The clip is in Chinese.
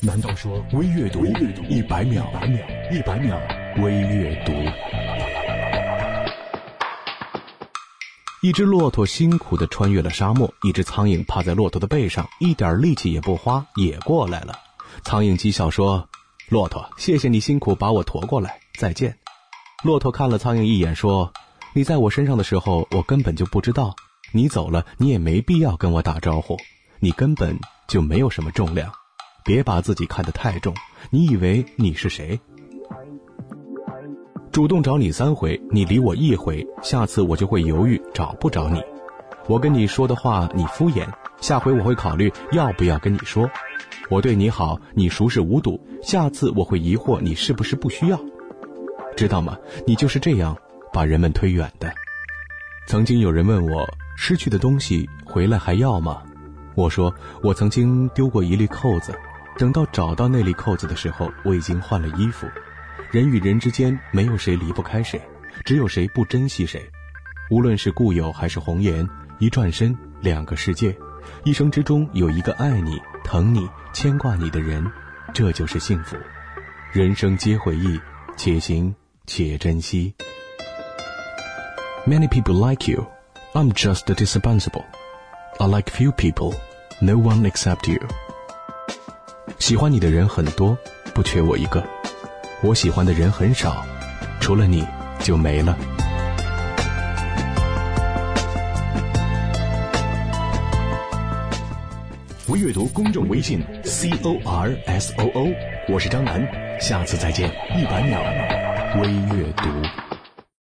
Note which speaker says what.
Speaker 1: 难道说微阅读一百秒？一百秒微阅读。
Speaker 2: 一只骆驼辛苦的穿越了沙漠，一只苍蝇趴在骆驼的背上，一点力气也不花，也过来了。苍蝇讥笑说：“骆驼，谢谢你辛苦把我驮过来，再见。”骆驼看了苍蝇一眼，说：“你在我身上的时候，我根本就不知道；你走了，你也没必要跟我打招呼，你根本就没有什么重量。别把自己看得太重，你以为你是谁？”主动找你三回，你理我一回，下次我就会犹豫找不找你。我跟你说的话你敷衍，下回我会考虑要不要跟你说。我对你好，你熟视无睹，下次我会疑惑你是不是不需要。知道吗？你就是这样把人们推远的。曾经有人问我，失去的东西回来还要吗？我说，我曾经丢过一粒扣子，等到找到那粒扣子的时候，我已经换了衣服。人与人之间没有谁离不开谁，只有谁不珍惜谁。无论是故友还是红颜，一转身两个世界。一生之中有一个爱你、疼你、牵挂你的人，这就是幸福。人生皆回忆，且行且珍惜。Many people like you, I'm just dispensable. I like few people, no one except you. 喜欢你的人很多，不缺我一个。我喜欢的人很少，除了你就没了。
Speaker 1: 微阅读公众微信 c o r s o o，我是张楠，下次再见。一百秒微阅读。